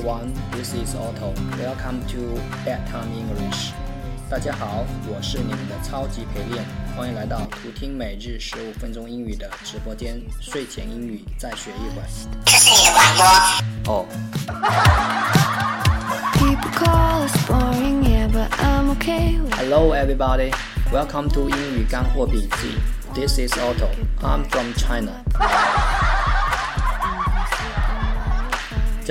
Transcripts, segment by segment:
everyone, this is Otto. Welcome to Bedtime English. 大家好，我是你们的超级陪练，欢迎来到图听每日十五分钟英语的直播间，睡前英语再学一会。这是你的广播。哦， People call us boring, yeah, but I'm okay with Hello everybody, welcome to 英语干货笔记。This is Otto. I'm from China.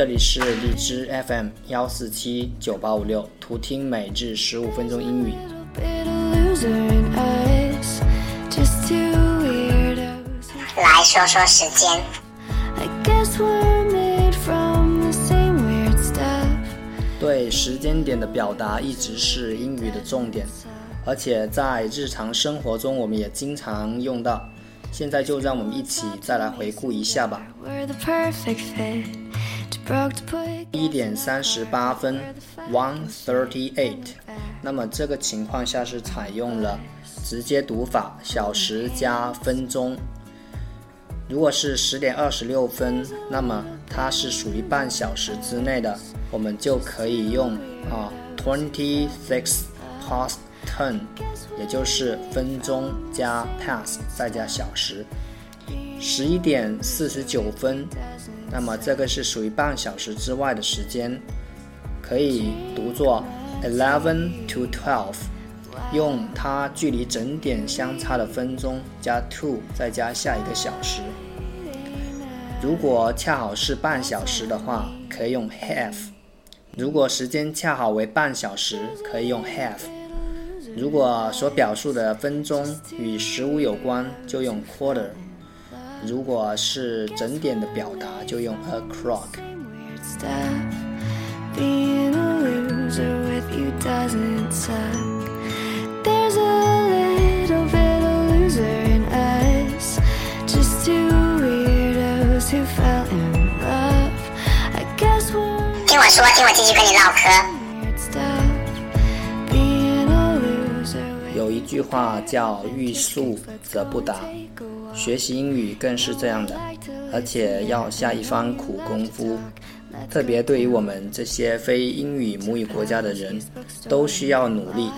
这里是荔枝 FM 幺四七九八五六，图听每日十五分钟英语。bit of loser in us. Just two weirdos. 来说说时间，I guess we're made from the same weird stuff. 对时间点的表达一直是英语的重点，而且在日常生活中我们也经常用到。现在就让我们一起再来回顾一下吧。一点三十八分，one thirty eight。那么这个情况下是采用了直接读法，小时加分钟。如果是十点二十六分，那么它是属于半小时之内的，我们就可以用啊 twenty six past ten，也就是分钟加 past 再加小时。十一点四十九分，那么这个是属于半小时之外的时间，可以读作 eleven to twelve，用它距离整点相差的分钟加 two 再加下一个小时。如果恰好是半小时的话，可以用 half；如果时间恰好为半小时，可以用 half；如果所表述的分钟与十五有关，就用 quarter。如果是整点的表达就用 a clock 听我说，听我继续跟你唠嗑。有一句话叫“欲速则不达。学习英语更是这样的，而且要下一番苦功夫。特别对于我们这些非英语母语国家的人，都需要努力，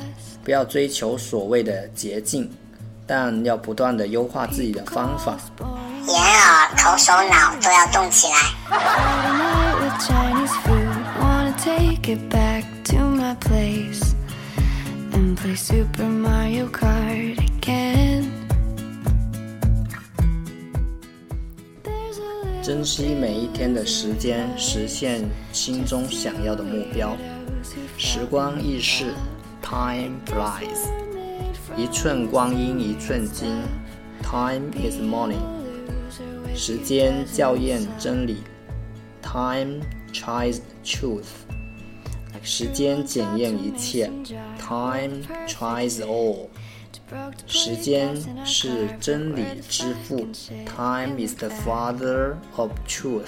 不要追求所谓的捷径，但要不断的优化自己的方法。眼耳头手脑都要动起来。珍惜每一天的时间，实现心中想要的目标。时光易逝，Time flies。一寸光阴一寸金，Time is money。时间校验真理，Time tries truth。时间检验一切，Time tries all。时间是真理之父，Time is the father of truth。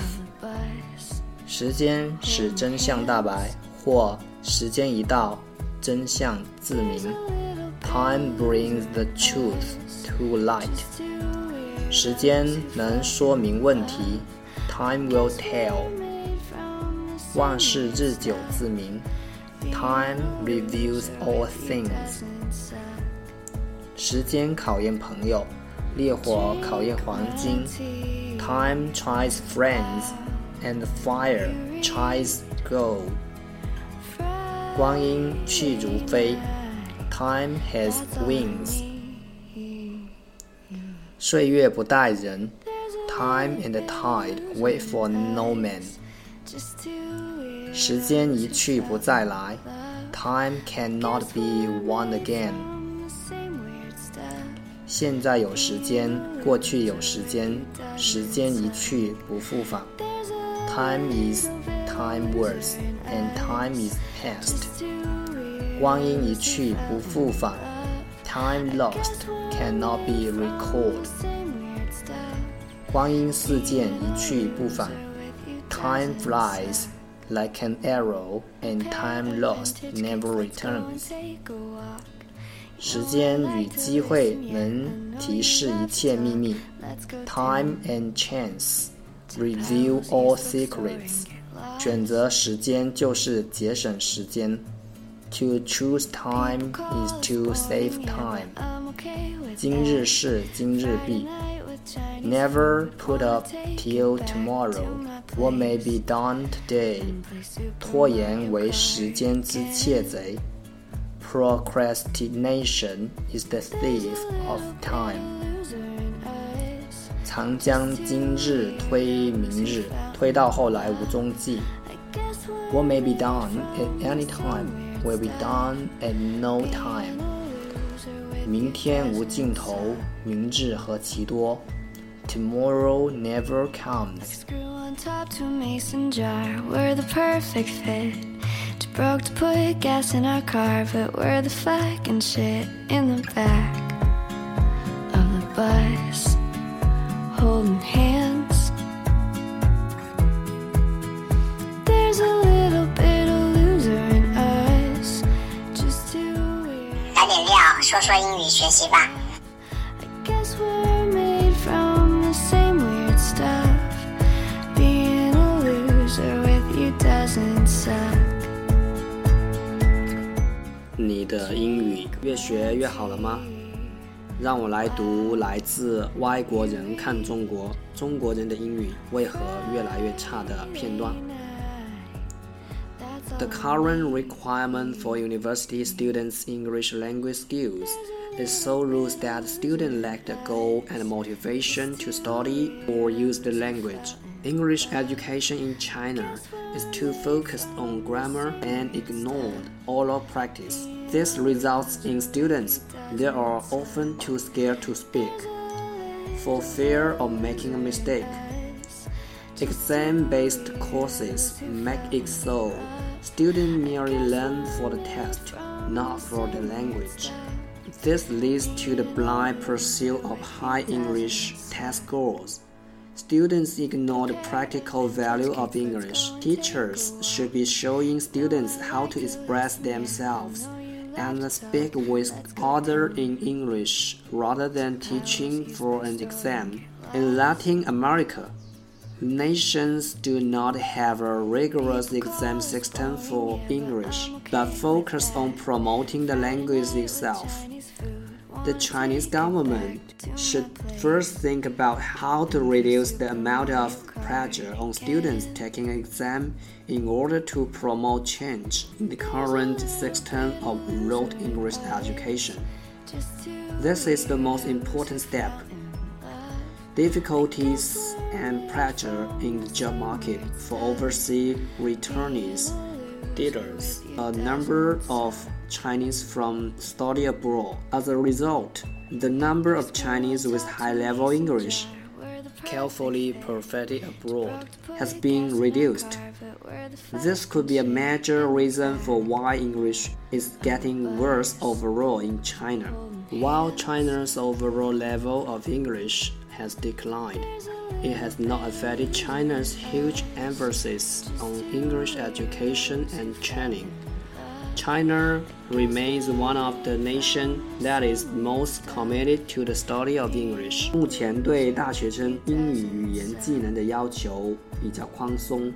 时间使真相大白，或时间一到，真相自明。Time brings the truth to light。时间能说明问题，Time will tell。万事日久自明，Time reveals all things。 时间考验朋友，烈火考验黄金。Time tries friends, and fire tries gold. 光阴去如飞，Time has wings. 岁月不待人，Time and tide wait for no man. just two weird 时间一去不再来，Time cannot be won again. same weird stuff. 现在有时间，过去有时间，时间一去不复返。 There's a Time is time words, and time is past. two weird 光阴一去不复返，Time lost cannot be recalled. same weird stuff. 光阴似箭一去不返，Time flies like an arrow, and time lost never returns. Take a walk. 时间与机会能提示一切秘密。 Let's go Time and chance reveal all secrets. 选择时间就是节省时间。To choose time is to save time。今日事今日毕。Never put up till tomorrow. What may be done today. 拖延为时间之窃贼。 Procrastination is the thief of time. 常将今日推明日，推到后来无踪迹。What may be done at any time will be done at no time. 明天无尽头，明日何其多。Tomorrow never comes. broke to put gas in our car, but we're the fucking shit in the back of the bus, holding hands. There's a little bit of loser in us, just too weird. 来点料，说说英语学习吧。 你的英语越学越好了吗？让我来读来自《歪果仁看中国：中国人的英语为何越来越差》的片段。The current requirement for university students' English language skills is so loose that students lack the goal and motivation to study or use the language. English education in China is too focused on grammar and ignored oral practice. This results in students that are often too scared to speak for fear of making a mistake. Exam based courses make it so. Students merely learn for the test, not for the language. This leads to the blind pursuit of high English test scores. Students ignore the practical value of English. Teachers should be showing students how to express themselves and speak with others in English rather than teaching for an exam. In Latin America, nations do not have a rigorous exam system for English, but focus on promoting the language itself. The Chinese government should first think about how to reduce the amount of pressure on students taking an exam in order to promote change in the current system of rote English education. This is the most important step. Difficulties and pressure in the job market for overseas returnees deters a number of Chinese from study abroad. As a result, the number of Chinese with high-level English Carefully perfected abroad. has been reduced. This could be a major reason for why English is getting worse overall in China. While China's overall level of English has declined, it has not affected China's huge emphasis on English education and training. China remains one of the nation that is most committed to the study of English. 目前对大学生英语语言技能的要求比较宽松，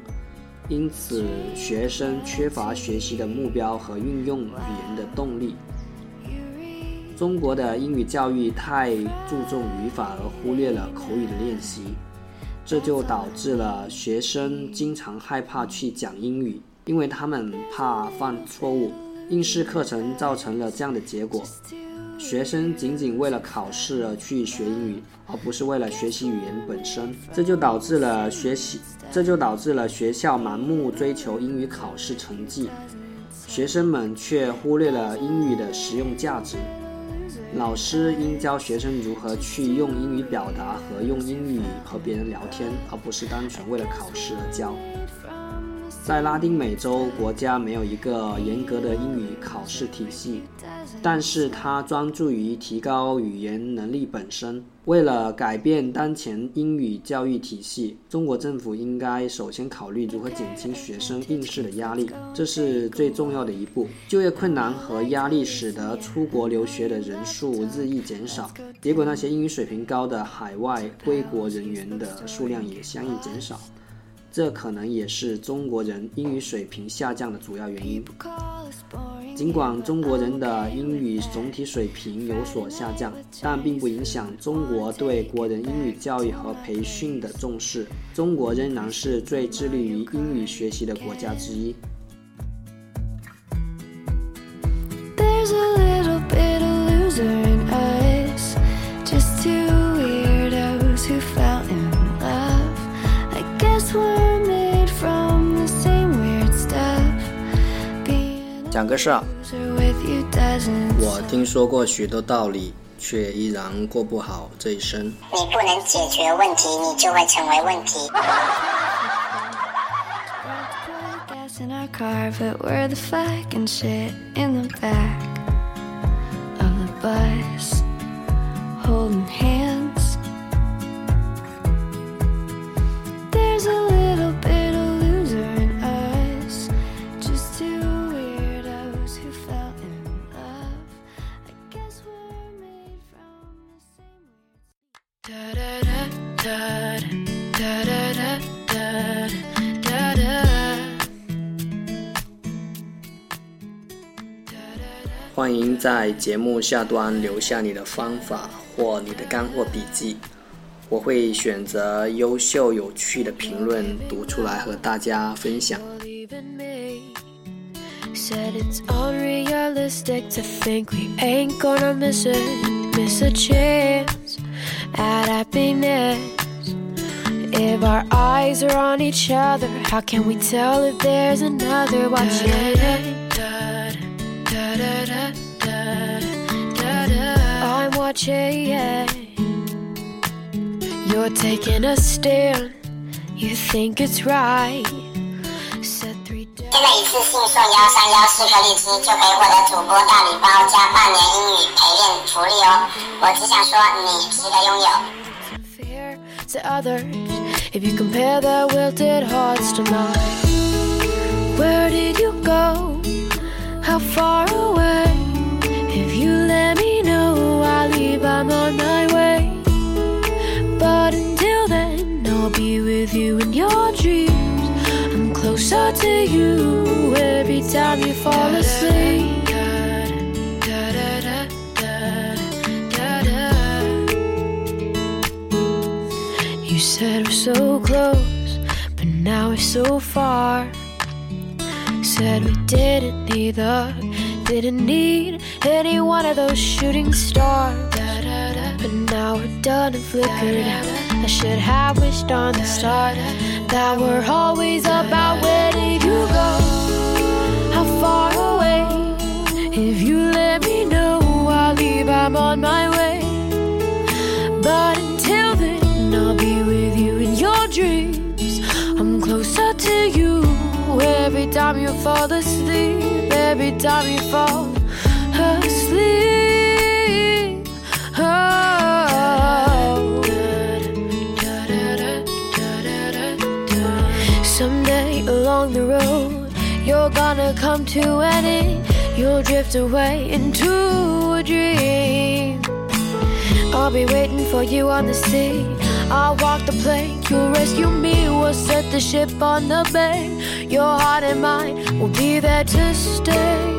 因此学生缺乏学习的目标和运用语言的动力。中国的英语教育太注重语法而忽略了口语的练习，这就导致了学生经常害怕去讲英语，因为他们怕犯错误。应试课程造成了这样的结果：学生仅仅为了考试而去学英语，而不是为了学习语言本身。这就导致了学习，这就导致了学校盲目追求英语考试成绩，学生们却忽略了英语的实用价值。老师应教学生如何去用英语表达和用英语和别人聊天，而不是单纯为了考试而教。在拉丁美洲国家没有一个严格的英语考试体系，但是它专注于提高语言能力本身。为了改变当前英语教育体系，中国政府应该首先考虑如何减轻学生应试的压力，这是最重要的一步。就业困难和压力使得出国留学的人数日益减少，结果那些英语水平高的海外归国人员的数量也相应减少。这可能也是中国人英语水平下降的主要原因。尽管中国人的英语总体水平有所下降，但并不影响中国对国人英语教育和培训的重视。中国仍然是最致力于英语学习的国家之一。There's a little bit of loser 讲个事儿我听说过许多道理，却依然过不好这一生。你不能解决问题，你就会成为问题。欢迎在节目下端留下你的方法或你的干货笔记，我会选择优秀有趣的评论读出来和大家分享。Even me said it's unrealistic to think we ain't gonna miss it, miss a chance at happiness. If our eyes are on each other, how can we tell if there's another watching? I'm watching. You're taking a stand. You think it's right. Said three 现在一次性送幺三幺四颗荔枝就可以获得主播大礼包加半年英语陪练福利哦！我只想说，你值得拥有。 fair to others if you compare their wilted hearts to mine. Where did you go? How far away? If you let me know, I'll leave. I'm on my way. But until then, I'll be with you in your dreams. I'm closer to you every time you fall asleep. You said we're so close, but now we're so far. Said we didn't the, didn't need any one of those shooting stars. But now we're done and flickered. I should have wished on the start that we're always about where did you go? How far away? If you let me time you fall asleep. Every time you fall asleep. Oh. Someday along the road, you're gonna come to an end. You'll drift away into a dream. I'll be waiting for you on the sea. I'll walk the plank, you'll rescue me. We'll set the ship on the bay. Your heart and mine will be there to stay.